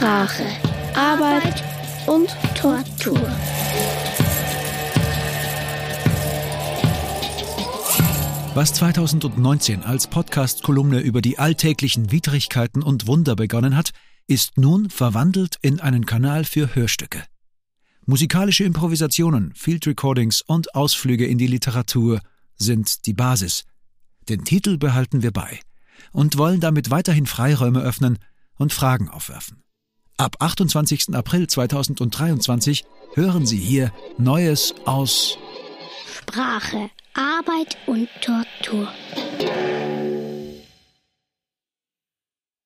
Sprache, Arbeit und Tortur. Was 2019 als Podcast-Kolumne über die alltäglichen Widrigkeiten und Wunder begonnen hat, ist nun verwandelt in einen Kanal für Hörstücke. Musikalische Improvisationen, Field Recordings und Ausflüge in die Literatur sind die Basis. Den Titel behalten wir bei und wollen damit weiterhin Freiräume öffnen und Fragen aufwerfen. Ab 28. April 2023 hören Sie hier Neues aus Sprache, Arbeit und Tortur.